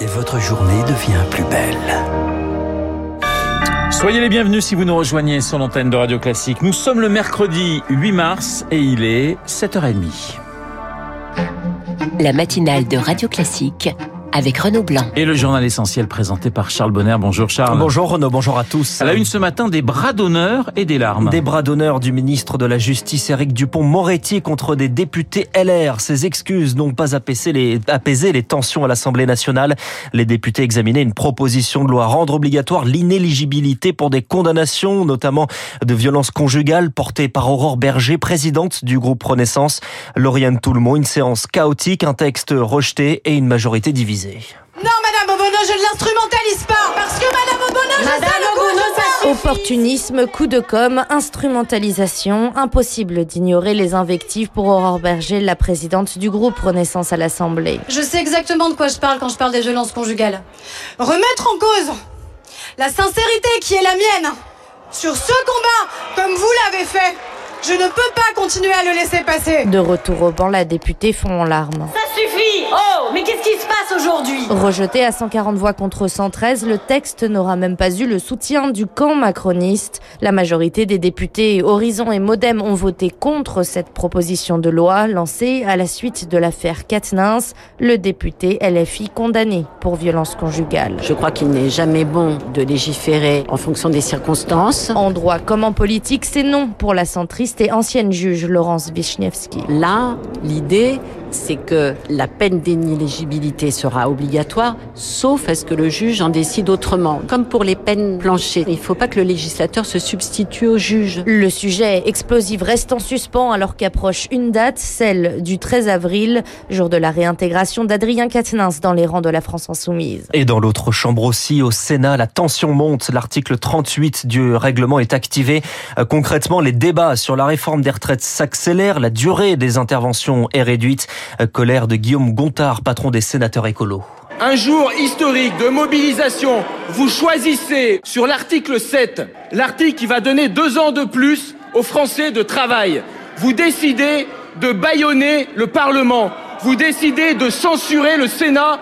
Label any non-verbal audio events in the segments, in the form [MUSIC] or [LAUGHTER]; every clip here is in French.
et votre journée devient plus belle. Soyez les bienvenus si vous nous rejoignez sur l'antenne de Radio Classique. Nous sommes le mercredi 8 mars et il est 7h30. La matinale de Radio Classique avec Renaud Blanc. Et le journal essentiel présenté par Charles Bonner. Bonjour Charles. Bonjour Renaud, bonjour à tous. À la une ce matin, des bras d'honneur et des larmes. Des bras d'honneur du ministre de la Justice Éric Dupont-Moretti contre des députés LR. Ces excuses n'ont pas apaisé les, apaisé les tensions à l'Assemblée nationale. Les députés examinaient une proposition de loi rendre obligatoire l'inéligibilité pour des condamnations, notamment de violences conjugales portées par Aurore Berger, présidente du groupe Renaissance. Lauriane Toulmont, une séance chaotique, un texte rejeté et une majorité divisée. Non, Madame Obono, je ne l'instrumentalise pas Parce que Madame Obono, je Madame sais le Obono, ça ça Opportunisme, coup de com', instrumentalisation, impossible d'ignorer les invectives pour Aurore Berger, la présidente du groupe Renaissance à l'Assemblée. Je sais exactement de quoi je parle quand je parle des violences conjugales. Remettre en cause la sincérité qui est la mienne sur ce combat, comme vous l'avez fait, je ne peux pas continuer à le laisser passer. De retour au banc, la députée fond en larmes. Mais qu'est-ce qui se passe aujourd'hui? Rejeté à 140 voix contre 113, le texte n'aura même pas eu le soutien du camp macroniste. La majorité des députés Horizon et Modem ont voté contre cette proposition de loi lancée à la suite de l'affaire Katnins, le député LFI condamné pour violence conjugale. Je crois qu'il n'est jamais bon de légiférer en fonction des circonstances. En droit comme en politique, c'est non pour la centriste et ancienne juge Laurence Wischniewski. Là, l'idée, c'est que la peine d'inéligibilité sera obligatoire, sauf à ce que le juge en décide autrement. Comme pour les peines planchées, il ne faut pas que le législateur se substitue au juge. Le sujet explosif reste en suspens alors qu'approche une date, celle du 13 avril, jour de la réintégration d'Adrien Quatennens dans les rangs de la France insoumise. Et dans l'autre chambre aussi, au Sénat, la tension monte. L'article 38 du règlement est activé. Euh, Concrètement, les débats sur la réforme des retraites s'accélèrent. La durée des interventions est réduite. Colère de Guillaume Gontard, patron des sénateurs écolos. Un jour historique de mobilisation. Vous choisissez sur l'article 7, l'article qui va donner deux ans de plus aux Français de travail. Vous décidez de bâillonner le Parlement. Vous décidez de censurer le Sénat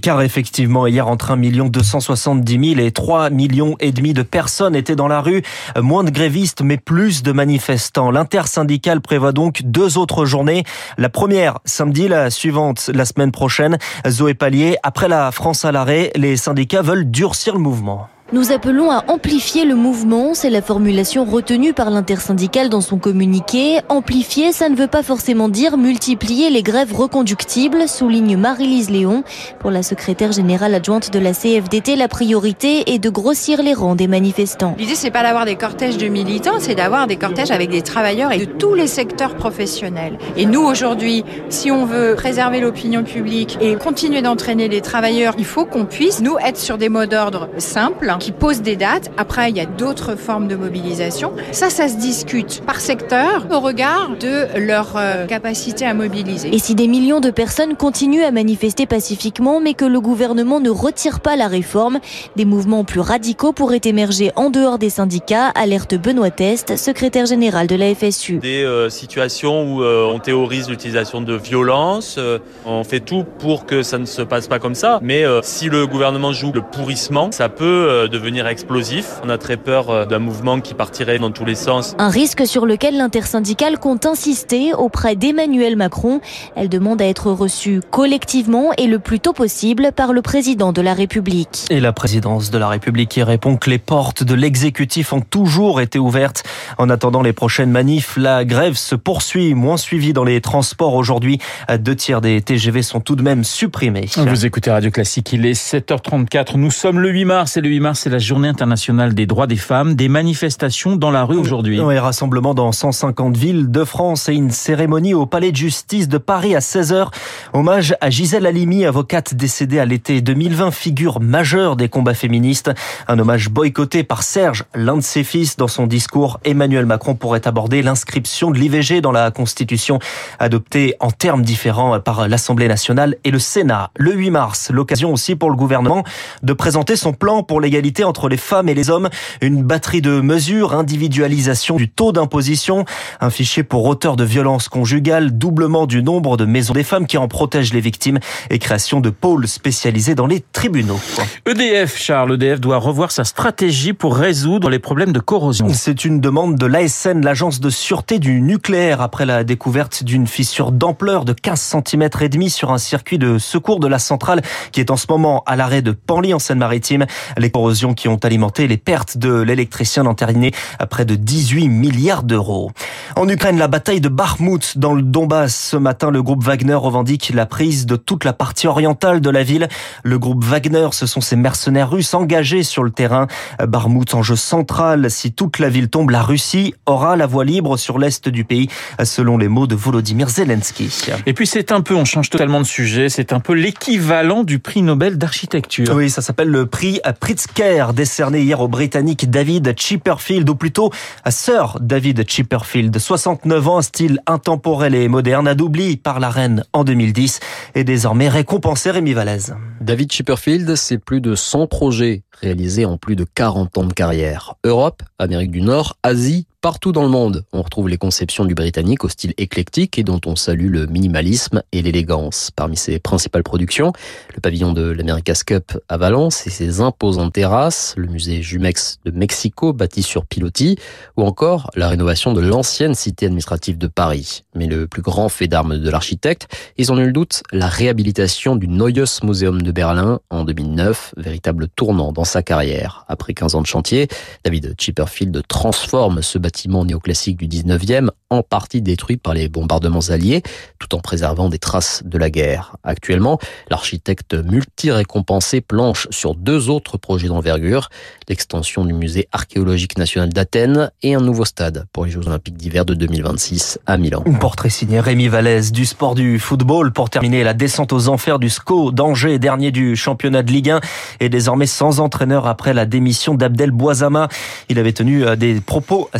Car effectivement, hier, entre 1 270 000 et 3 millions et demi de personnes étaient dans la rue. Moins de grévistes, mais plus de manifestants. L'intersyndicale prévoit donc deux autres journées. La première, samedi, la suivante, la semaine prochaine. Zoé Pallier, après la France à l'arrêt, les syndicats veulent durcir le mouvement. Nous appelons à amplifier le mouvement, c'est la formulation retenue par l'intersyndicale dans son communiqué. Amplifier, ça ne veut pas forcément dire multiplier les grèves reconductibles, souligne Marie-Lise Léon. Pour la secrétaire générale adjointe de la CFDT, la priorité est de grossir les rangs des manifestants. L'idée, c'est pas d'avoir des cortèges de militants, c'est d'avoir des cortèges avec des travailleurs et de tous les secteurs professionnels. Et nous, aujourd'hui, si on veut préserver l'opinion publique et continuer d'entraîner les travailleurs, il faut qu'on puisse, nous, être sur des mots d'ordre simples qui posent des dates. Après, il y a d'autres formes de mobilisation. Ça, ça se discute par secteur au regard de leur euh, capacité à mobiliser. Et si des millions de personnes continuent à manifester pacifiquement, mais que le gouvernement ne retire pas la réforme, des mouvements plus radicaux pourraient émerger en dehors des syndicats, alerte Benoît Test, secrétaire général de la FSU. Des euh, situations où euh, on théorise l'utilisation de violence, euh, on fait tout pour que ça ne se passe pas comme ça, mais euh, si le gouvernement joue le pourrissement, ça peut euh, devenir explosif. On a très peur euh, d'un mouvement qui partirait dans tous les sens. Un risque sur lequel l'intersyndicale compte insister auprès d'Emmanuel Macron. Elle demande à être reçue collectivement et le plus tôt possible par le président de la République. Et la présidence de la République qui répond que les portes de l'exécutif ont toujours été ouvertes. En attendant les prochaines manifs, la grève se poursuit, moins suivie dans les transports aujourd'hui. Deux tiers des TGV sont tout de même supprimés. Vous écoutez Radio Classique, il est 7h34. Nous sommes le 8 mars et le 8 mars, c'est la journée internationale des droits des femmes. Des manifestations dans la rue aujourd'hui. Oui, rassemblement dans 150 villes de France et une cérémonie au Palais de Justice de Paris à 16h. Hommage à Gisèle Halimi, avocate décédée à l'été 2020, figure majeure des combats féministes. Un hommage boycotté par Serge, l'un de ses fils. Dans son discours, Emmanuel Macron pourrait aborder l'inscription de l'IVG dans la Constitution, adoptée en termes différents par l'Assemblée nationale et le Sénat. Le 8 mars, l'occasion aussi pour le gouvernement de présenter son plan pour l'égalité inégalités entre les femmes et les hommes, une batterie de mesures, individualisation du taux d'imposition, un fichier pour auteurs de violences conjugales, doublement du nombre de maisons des femmes qui en protègent les victimes et création de pôles spécialisés dans les tribunaux. EDF, Charles, EDF doit revoir sa stratégie pour résoudre les problèmes de corrosion. C'est une demande de l'ASN, l'agence de sûreté du nucléaire, après la découverte d'une fissure d'ampleur de 15 cm et demi sur un circuit de secours de la centrale qui est en ce moment à l'arrêt de Panly en Seine-Maritime. Les corrosions qui ont alimenté les pertes de l'électricien entériné à près de 18 milliards d'euros. En Ukraine, la bataille de Bakhmut dans le Donbass. Ce matin, le groupe Wagner revendique la prise de toute la partie orientale de la ville. Le groupe Wagner, ce sont ces mercenaires russes engagés sur le terrain. Bakhmut, enjeu central. Si toute la ville tombe, la Russie aura la voie libre sur l'est du pays, selon les mots de Volodymyr Zelensky. Et puis c'est un peu, on change totalement de sujet, c'est un peu l'équivalent du prix Nobel d'architecture. Oui, ça s'appelle le prix Pritzker, décerné hier au Britannique David Chipperfield, ou plutôt à Sir David Chipperfield. 69 ans, style intemporel et moderne, adoubli par la reine en 2010 et désormais récompensé Rémi Vallès. David Chipperfield, c'est plus de 100 projets réalisés en plus de 40 ans de carrière. Europe, Amérique du Nord, Asie, Partout dans le monde, on retrouve les conceptions du Britannique au style éclectique et dont on salue le minimalisme et l'élégance. Parmi ses principales productions, le pavillon de l'America's Cup à Valence et ses imposantes terrasses, le musée Jumex de Mexico bâti sur pilotis, ou encore la rénovation de l'ancienne cité administrative de Paris. Mais le plus grand fait d'armes de l'architecte est sans nul doute la réhabilitation du Neues Museum de Berlin en 2009, véritable tournant dans sa carrière. Après 15 ans de chantier, David Chipperfield transforme ce bâtiment bâtiment néoclassique du 19e, en partie détruit par les bombardements alliés, tout en préservant des traces de la guerre. Actuellement, l'architecte multi-récompensé planche sur deux autres projets d'envergure, l'extension du musée archéologique national d'Athènes et un nouveau stade pour les Jeux olympiques d'hiver de 2026 à Milan. Un portrait signé Rémi Vallès du sport du football pour terminer la descente aux enfers du SCO d'Angers, dernier du championnat de Ligue 1 et désormais sans entraîneur après la démission d'Abdel Boisama. Il avait tenu euh, des propos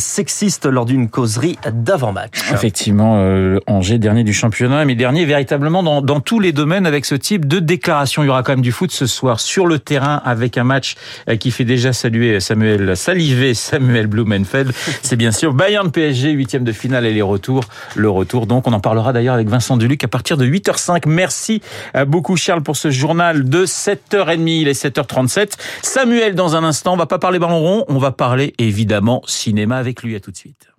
lors d'une causerie d'avant-match. Effectivement, euh, Angers dernier du championnat, mais dernier véritablement dans, dans tous les domaines avec ce type de déclaration. Il y aura quand même du foot ce soir sur le terrain avec un match euh, qui fait déjà saluer Samuel saliver [LAUGHS] Samuel Blumenfeld. C'est bien sûr Bayern PSG huitième de finale et les retours. Le retour donc on en parlera d'ailleurs avec Vincent Duluc à partir de 8h05. Merci beaucoup Charles pour ce journal de 7h30. Il est 7h37. Samuel dans un instant, on va pas parler ballon rond, on va parler évidemment cinéma avec lui. À tout de suite.